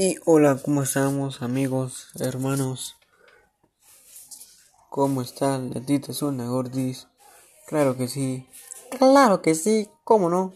Y hola, ¿cómo estamos amigos, hermanos? ¿Cómo están? ¿A ti gordis? Claro que sí. Claro que sí, ¿cómo no?